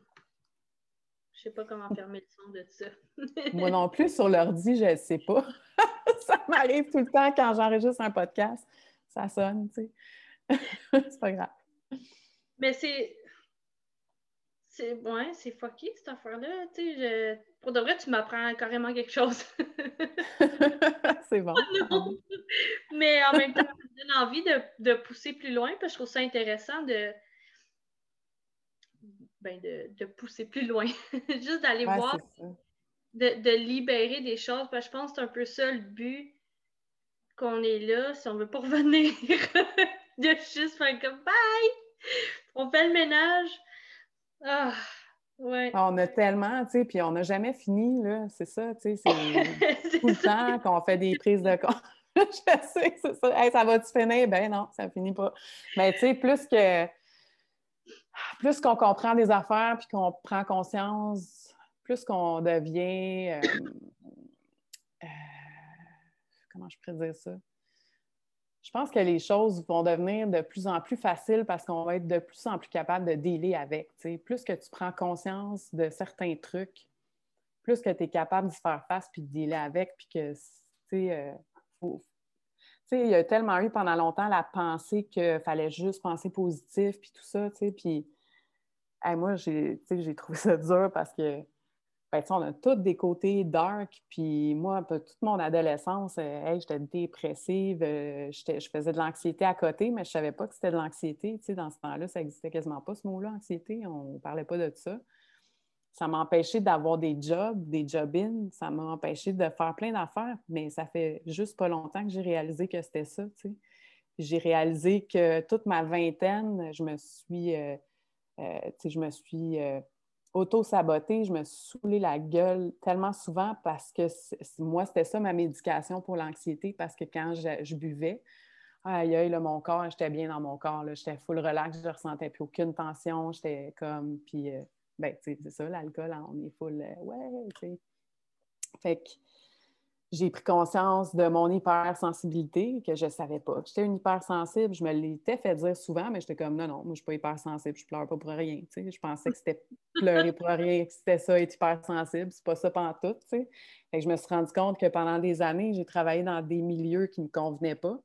Je sais pas comment fermer le son de ça. Moi non plus, sur l'ordi, je ne sais pas. ça m'arrive tout le temps quand j'enregistre un podcast. Ça sonne, tu sais. c'est pas grave. Mais c'est. C'est ouais, c'est fucky cette affaire-là. Pour de vrai, tu m'apprends carrément quelque chose. c'est bon. Mais en même temps, ça me donne envie de, de, pousser plus loin parce que je trouve ça intéressant de. Ben de, de pousser plus loin. Juste d'aller voir, de, de, libérer des choses. Parce que je pense que c'est un peu ça le but qu'on est là, si on veut pas revenir. de juste faire comme bye! On fait le ménage. Ah, ouais. On a tellement, tu sais, puis on n'a jamais fini, là, c'est ça, tu sais, c'est tout le temps qu'on fait des prises de compte. je sais, c'est ça. ça va-tu finir? Ben non, ça finit pas. Mais tu sais, plus que plus qu'on comprend des affaires puis qu'on prend conscience, plus qu'on devient euh, euh, comment je pourrais dire ça? Je pense que les choses vont devenir de plus en plus faciles parce qu'on va être de plus en plus capable de dealer avec. Plus que tu prends conscience de certains trucs, plus que tu es capable d'y faire face puis de dealer avec, puis que, tu sais, euh, il y a tellement eu pendant longtemps la pensée qu'il fallait juste penser positif, puis tout ça, tu sais, puis moi, j'ai trouvé ça dur parce que ben, on a tous des côtés dark. Puis moi, toute mon adolescence, euh, j'étais dépressive, euh, je faisais de l'anxiété à côté, mais je ne savais pas que c'était de l'anxiété. dans ce temps-là, ça n'existait quasiment pas, ce mot-là, anxiété. On ne parlait pas de ça. Ça m'a empêché d'avoir des jobs, des job-ins. Ça m'a empêché de faire plein d'affaires, mais ça fait juste pas longtemps que j'ai réalisé que c'était ça. J'ai réalisé que toute ma vingtaine, je me suis, euh, je me suis auto-sabotée, je me saoulé la gueule tellement souvent parce que moi, c'était ça ma médication pour l'anxiété parce que quand je, buvais, aïe, aïe, mon corps, j'étais bien dans mon corps, j'étais full relax, je ne ressentais plus aucune tension, j'étais comme, puis, euh, ben, tu sais, c'est ça, l'alcool, hein, on est full, euh, ouais, tu sais. Fait que j'ai pris conscience de mon hypersensibilité que je ne savais pas. J'étais une hypersensible, je me l'étais fait dire souvent, mais j'étais comme non, non, moi je ne suis pas hypersensible, je pleure pas pour rien. Je pensais que c'était pleurer pour rien, que c'était ça être hypersensible, c'est pas ça pendant tout. je me suis rendu compte que pendant des années, j'ai travaillé dans des milieux qui ne me convenaient pas.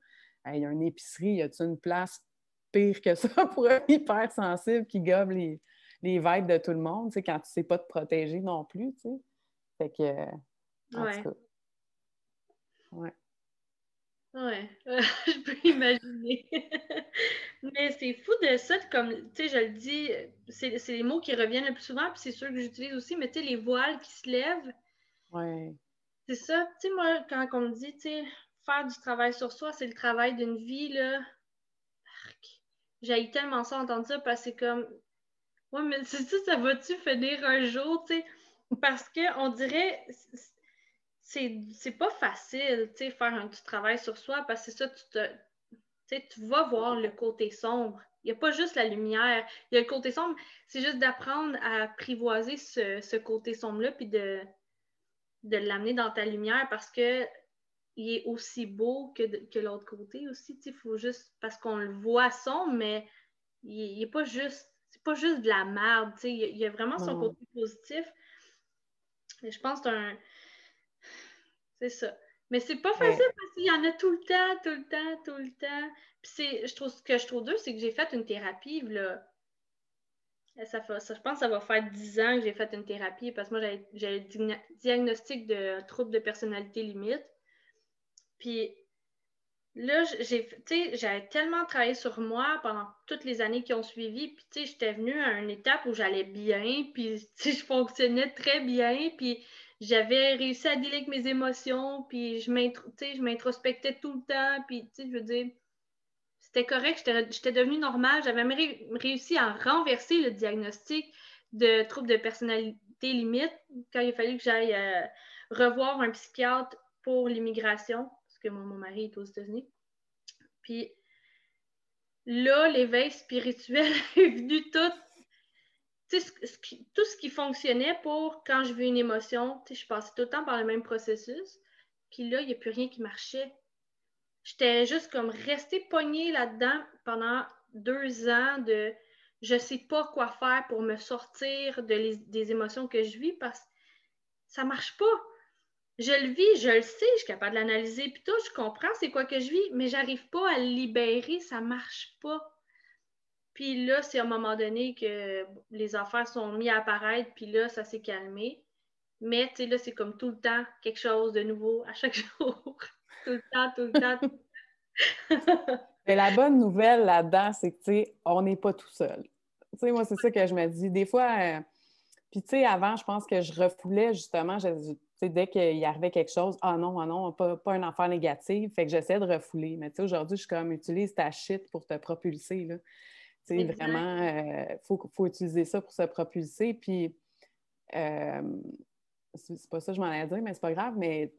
Il y a une épicerie, y a une place pire que ça pour un hypersensible qui gobe les, les vibes de tout le monde, quand tu ne sais pas te protéger non plus. Fait que, en Ouais. Ouais, je peux imaginer. Mais c'est fou de ça, comme, tu sais, je le dis, c'est les mots qui reviennent le plus souvent, puis c'est sûr que j'utilise aussi, mais tu sais, les voiles qui se lèvent. Ouais. C'est ça, tu sais, moi, quand on me dit, tu sais, faire du travail sur soi, c'est le travail d'une vie, là. J'ai tellement ça entendre ça parce que c'est comme, ouais, mais c'est ça, ça va-tu finir un jour, tu sais? Parce qu'on dirait, c'est pas facile, tu sais, faire un petit travail sur soi parce que ça, tu te. tu vas voir le côté sombre. Il n'y a pas juste la lumière. Il y a le côté sombre. C'est juste d'apprendre à apprivoiser ce, côté sombre-là puis de, de l'amener dans ta lumière parce que il est aussi beau que, que l'autre côté aussi. Il faut juste. Parce qu'on le voit sombre, mais il n'est pas juste. C'est pas juste de la merde. Il, il y a vraiment son côté positif. Et je pense que c'est un c'est ça. Mais c'est pas facile parce qu'il y en a tout le temps, tout le temps, tout le temps. Puis c'est, je trouve, ce que je trouve dur, c'est que j'ai fait une thérapie, là. Ça, je pense que ça va faire 10 ans que j'ai fait une thérapie parce que moi, j'avais le diagnostic de trouble de personnalité limite. Puis là, j'ai, j'avais tellement travaillé sur moi pendant toutes les années qui ont suivi. Puis, tu sais, j'étais venue à une étape où j'allais bien, puis, je fonctionnais très bien. Puis, j'avais réussi à dealer avec mes émotions, puis je m'introspectais tout le temps, puis je veux dire, c'était correct, j'étais devenue normale, j'avais même réussi à renverser le diagnostic de trouble de personnalité limite quand il a fallu que j'aille euh, revoir un psychiatre pour l'immigration, parce que mon mari est aux États-Unis. Puis là, l'éveil spirituel est venu tout tout ce qui fonctionnait pour quand je vis une émotion, je passais tout le temps par le même processus. Puis là, il n'y a plus rien qui marchait. J'étais juste comme restée pognée là-dedans pendant deux ans de je ne sais pas quoi faire pour me sortir de des émotions que je vis parce que ça ne marche pas. Je le vis, je le sais, je suis capable de l'analyser, puis tout, je comprends c'est quoi que je vis, mais j'arrive pas à le libérer, ça ne marche pas. Puis là, c'est à un moment donné que les affaires sont mises à apparaître, puis là, ça s'est calmé. Mais, tu sais, là, c'est comme tout le temps quelque chose de nouveau à chaque jour. tout le temps, tout le temps. Mais la bonne nouvelle là-dedans, c'est que, tu sais, on n'est pas tout seul. Tu sais, moi, c'est ça que je me dis. Des fois, euh, puis, tu sais, avant, je pense que je refoulais justement, je, dès qu'il arrivait quelque chose, ah non, ah non, pas, pas une affaire négative, fait que j'essaie de refouler. Mais tu sais, aujourd'hui, je suis comme, utilise ta shit pour te propulser, là. Sais, vraiment, il euh, faut, utiliser ça pour se propulser. Puis, euh, c'est pas ça que je m'en allais dire, mais c'est pas grave, mais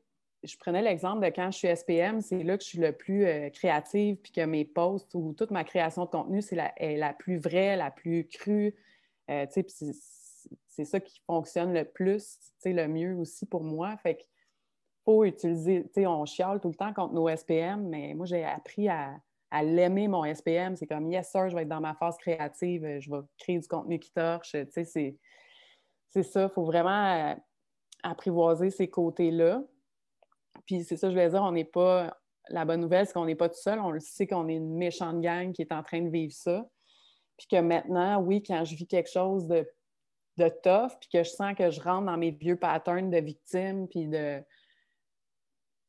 je prenais l'exemple de quand je suis SPM, c'est là que je suis le plus euh, créative, puis que mes posts ou toute ma création de contenu, c'est la, est la plus vraie, la plus crue. Euh, c'est ça qui fonctionne le plus, le mieux aussi pour moi. Fait qu'il faut utiliser, tu sais, on chiale tout le temps contre nos SPM, mais moi, j'ai appris à, l'aimer, mon SPM. C'est comme, yes, sir, je vais être dans ma phase créative, je vais créer du contenu qui torche. Tu sais, c'est ça. Il faut vraiment euh, apprivoiser ces côtés-là. Puis c'est ça, je voulais dire, on n'est pas. La bonne nouvelle, c'est qu'on n'est pas tout seul. On le sait qu'on est une méchante gang qui est en train de vivre ça. Puis que maintenant, oui, quand je vis quelque chose de, de tough, puis que je sens que je rentre dans mes vieux patterns de victime, puis de.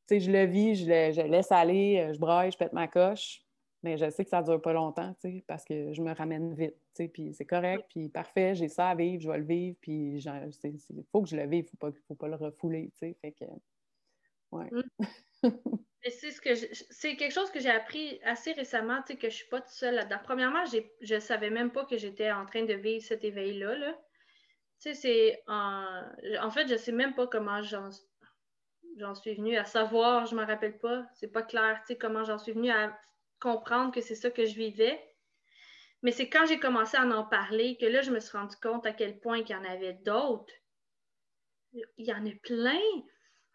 Tu sais, je le vis, je, le, laisse aller, je braille, je pète ma coche. Mais je sais que ça ne dure pas longtemps, parce que je me ramène vite, puis c'est correct, puis parfait, j'ai ça à vivre, je vais le vivre, puis il faut que je le vive, il ne faut pas, faut pas le refouler, tu sais, fait que, ouais. Mm. c'est ce que c'est quelque chose que j'ai appris assez récemment, tu sais, que je suis pas toute seule là-dedans. Premièrement, je ne savais même pas que j'étais en train de vivre cet éveil-là, là. Tu sais, c'est en... en fait, je sais même pas comment j'en j'en suis venue à savoir, je me rappelle pas, c'est pas clair, tu sais, comment j'en suis venue à comprendre que c'est ça que je vivais. Mais c'est quand j'ai commencé à en parler que là, je me suis rendu compte à quel point il y en avait d'autres. Il y en a plein.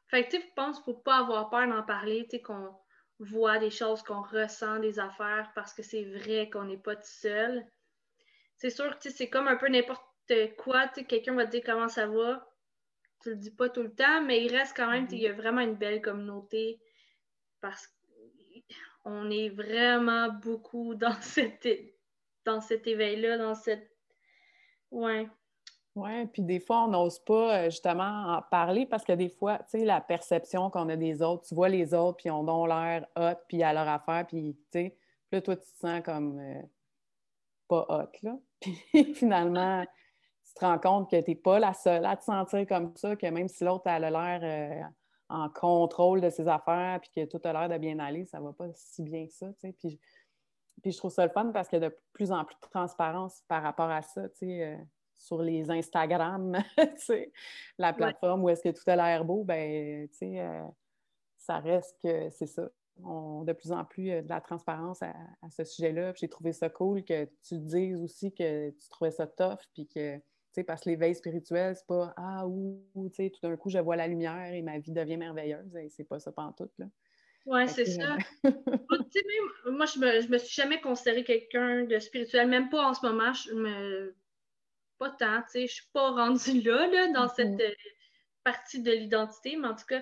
Fait que, tu pense qu'il ne faut pas avoir peur d'en parler, tu sais, qu'on voit des choses, qu'on ressent des affaires parce que c'est vrai qu'on n'est pas tout seul. C'est sûr, tu c'est comme un peu n'importe quoi, tu sais, quelqu'un va te dire comment ça va. Tu le dis pas tout le temps, mais il reste quand même, il y a vraiment une belle communauté parce que on est vraiment beaucoup dans, cette, dans cet éveil-là, dans cette. Ouais. Oui, puis des fois, on n'ose pas euh, justement en parler parce que des fois, tu sais, la perception qu'on a des autres, tu vois les autres, puis on ont l'air hot, puis à leur affaire, puis tu sais, là, toi, tu te sens comme euh, pas hot, là. Puis finalement, tu te rends compte que tu n'es pas la seule à te sentir comme ça, que même si l'autre, a l'air. En contrôle de ses affaires, puis que tout a l'air de bien aller, ça va pas si bien que ça, tu sais. Puis, puis je trouve ça le fun parce qu'il y a de plus en plus de transparence par rapport à ça, tu sais, euh, sur les Instagram, tu sais, la plateforme où est-ce que tout a l'air beau, ben, tu sais, euh, ça reste que c'est ça. On, de plus en plus euh, de la transparence à, ce sujet-là. J'ai trouvé ça cool que tu dises aussi que tu trouvais ça tough, puis que parce que l'éveil spirituel, c'est pas Ah, ou, tout d'un coup, je vois la lumière et ma vie devient merveilleuse. Et c'est pas ça tout là. Oui, c'est ça. moi, je me, je me suis jamais considérée quelqu'un de spirituel, même pas en ce moment. Je me... Pas tant, tu sais, je suis pas rendue là, là dans mm-hmm. cette euh, partie de l'identité, mais en tout cas,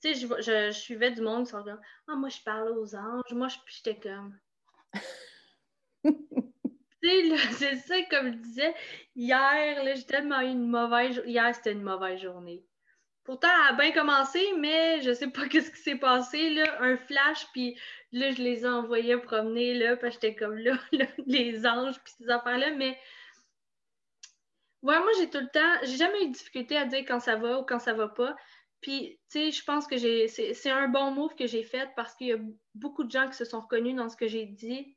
tu sais, je, je, suivais du monde qui sont comme Ah, moi, je parle aux anges. Moi, j'étais comme. c'est ça, comme je disais, hier, j'ai tellement eu une mauvaise Hier, c'était une mauvaise journée. Pourtant, elle a bien commencé, mais je sais pas qu'est-ce qui s'est passé, là. Un flash, puis là, je les ai envoyés promener, là, parce que j'étais comme là, les anges, puis ces affaires-là, mais... Ouais, moi, j'ai tout le temps... J'ai jamais eu de difficulté à dire quand ça va ou quand ça va pas. Puis, tu sais, je pense que. C'est un bon move que j'ai fait parce qu'il y a beaucoup de gens qui se sont reconnus dans ce que j'ai dit.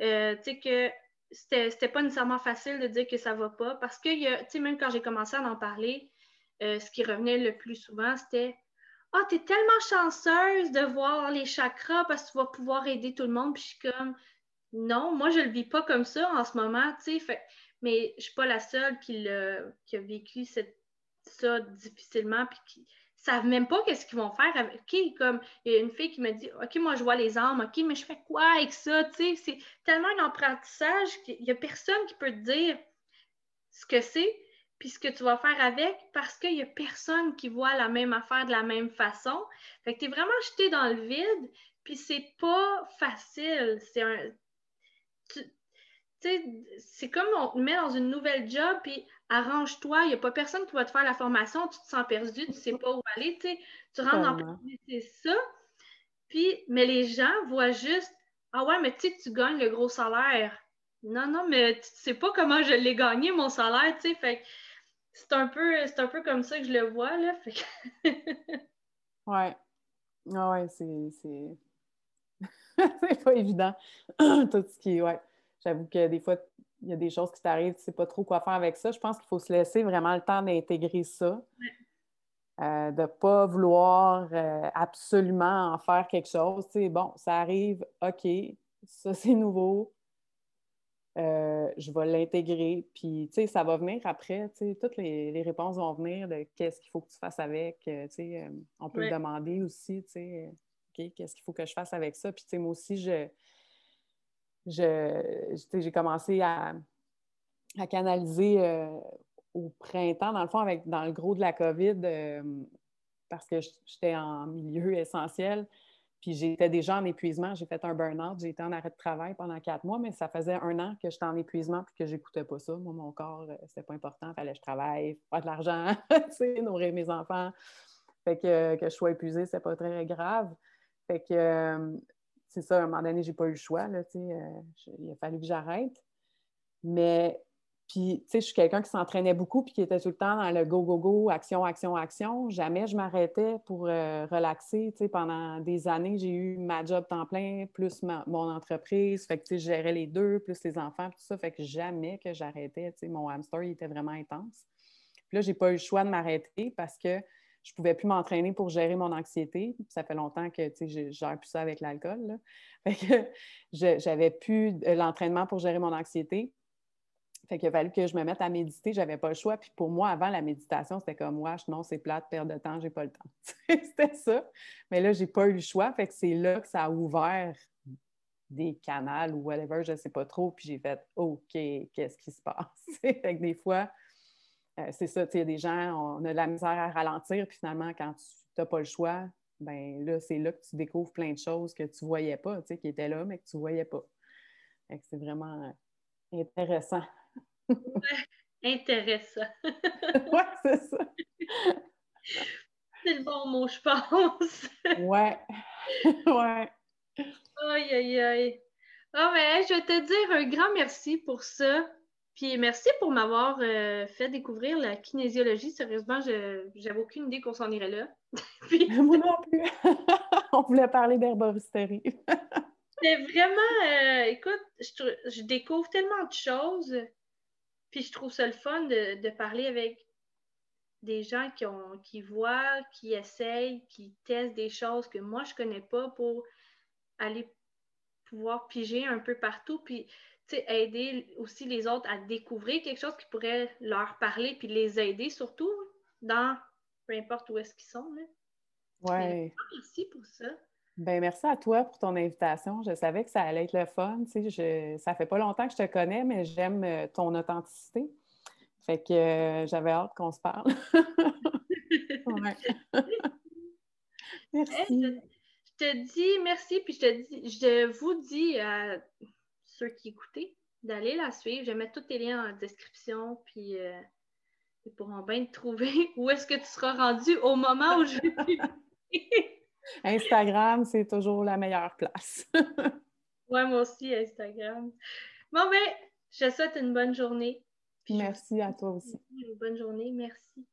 Euh, tu sais, que c'était pas nécessairement facile de dire que ça va pas parce que, tu sais, même quand j'ai commencé à en parler, euh, ce qui revenait le plus souvent, c'était Ah, t'es tellement chanceuse de voir les chakras parce que tu vas pouvoir aider tout le monde. Puis je suis comme Non, moi, je le vis pas comme ça en ce moment, tu sais. mais je suis pas la seule qui, qui a vécu ça difficilement, puis qui savent même pas qu'est-ce qu'ils vont faire avec. OK, comme il y a une fille qui me dit OK, moi je vois les armes, OK, mais je fais quoi avec ça? C'est tellement un apprentissage qu'il n'y a personne qui peut te dire ce que c'est puis ce que tu vas faire avec parce qu'il n'y a personne qui voit la même affaire de la même façon. Fait que tu es vraiment jeté dans le vide, puis c'est pas facile. C'est un. Tu sais, c'est comme on te met dans une nouvelle job, puis arrange-toi, il n'y a pas personne qui va te faire la formation, tu te sens perdu, tu ne sais pas où aller, tu sais, tu rentres dans c'est ça. Puis, mais les gens voient juste, ah ouais, mais tu sais, tu gagnes le gros salaire. Non, non, mais tu ne sais pas comment je l'ai gagné, mon salaire, tu sais, fait c'est un peu un peu comme ça que je le vois là. Fait ouais. Ah ouais c'est c'est pas évident. Tout ce qui ouais. J'avoue que des fois il y a des choses qui t'arrivent tu sais pas trop quoi faire avec ça je pense qu'il faut se laisser vraiment le temps d'intégrer ça euh, de ne pas vouloir euh, absolument en faire quelque chose. Tu sais, bon, ça arrive, OK, ça c'est nouveau, euh, je vais l'intégrer. Puis, tu sais, ça va venir après. Tu sais, toutes les, réponses vont venir de qu'est-ce qu'il faut que tu fasses avec. Tu sais, on peut le demander aussi, tu sais, OK, qu'est-ce qu'il faut que je fasse avec ça? Puis, tu sais, moi aussi, je, j'ai commencé à, canaliser au printemps, dans le fond, avec, dans le gros de la COVID, parce que j'étais en milieu essentiel. Puis j'étais déjà en épuisement, j'ai fait un burn-out, j'ai été en arrêt de travail pendant quatre mois, mais ça faisait un an que j'étais en épuisement puis que j'écoutais pas ça. Moi, mon corps, euh, c'était pas important, il fallait que je travaille, pas de l'argent, nourrir mes enfants. Fait que, que je sois épuisée, c'est pas très grave. Fait que euh, c'est ça, à un moment donné, j'ai pas eu le choix, là, euh, il a fallu que j'arrête. Mais puis, tu sais, je suis quelqu'un qui s'entraînait beaucoup puis qui était tout le temps dans le go, go, go, action, action, action. Jamais je m'arrêtais pour euh, relaxer. Tu sais, pendant des années, j'ai eu ma job temps plein, plus mon entreprise. Fait que, tu sais, je gérais les deux, plus les enfants, tout ça. Fait que jamais que j'arrêtais. Tu sais, mon hamster, il était vraiment intense. Puis là, j'ai pas eu le choix de m'arrêter parce que je pouvais plus m'entraîner pour gérer mon anxiété. Ça fait longtemps que, je gère plus ça avec l'alcool. J'avais plus l'entraînement pour gérer mon anxiété. Fait qu'il a fallu que je me mette à méditer, j'avais pas le choix. Puis pour moi, avant la méditation, c'était comme moi, non, c'est plate, perte de temps, j'ai pas le temps. c'était ça. Mais là, j'ai pas eu le choix. Fait que c'est là que ça a ouvert des canaux ou whatever, je sais pas trop. Puis j'ai fait OK, qu'est-ce qui se passe? fait que des fois, euh, c'est ça, tu sais, des gens, on a de la misère à ralentir, puis finalement, quand tu n'as pas le choix, ben là, c'est là que tu découvres plein de choses que tu voyais pas, tu sais, qui étaient là, mais que tu voyais pas. Fait que c'est vraiment intéressant intéressant. ouais, c'est ça. C'est le bon mot, je pense. ouais. ouais. Aïe, aïe, aïe. Ah, mais je vais te dire un grand merci pour ça. Puis merci pour m'avoir euh, fait découvrir la kinésiologie. Sérieusement, je n'avais aucune idée qu'on s'en irait là. Moi non plus. On voulait parler d'herboristerie. C'est vraiment, euh, écoute, je, je, découvre tellement de choses. Puis je trouve ça le fun de, parler avec des gens qui, ont, qui voient, qui essayent, qui testent des choses que moi, je ne connais pas pour aller pouvoir piger un peu partout, puis aider aussi les autres à découvrir quelque chose qui pourrait leur parler, puis les aider surtout dans peu importe où est-ce qu'ils sont. Là. Ouais. Merci pour ça. Ben merci à toi pour ton invitation. Je savais que ça allait être le fun. Tu sais, je, ça fait pas longtemps que je te connais, mais j'aime euh, ton authenticité. Fait que euh, j'avais hâte qu'on se parle. merci. je, te dis merci, puis je te dis, je vous dis à ceux qui écoutaient d'aller la suivre. Je vais mettre tous tes liens en description, puis euh, ils pourront bien te trouver où est-ce que tu seras rendu au moment où je vais Instagram, c'est toujours la meilleure place. oui, moi aussi, Instagram. Bon, ben, je te souhaite une bonne journée. merci à toi aussi. Une bonne journée, merci.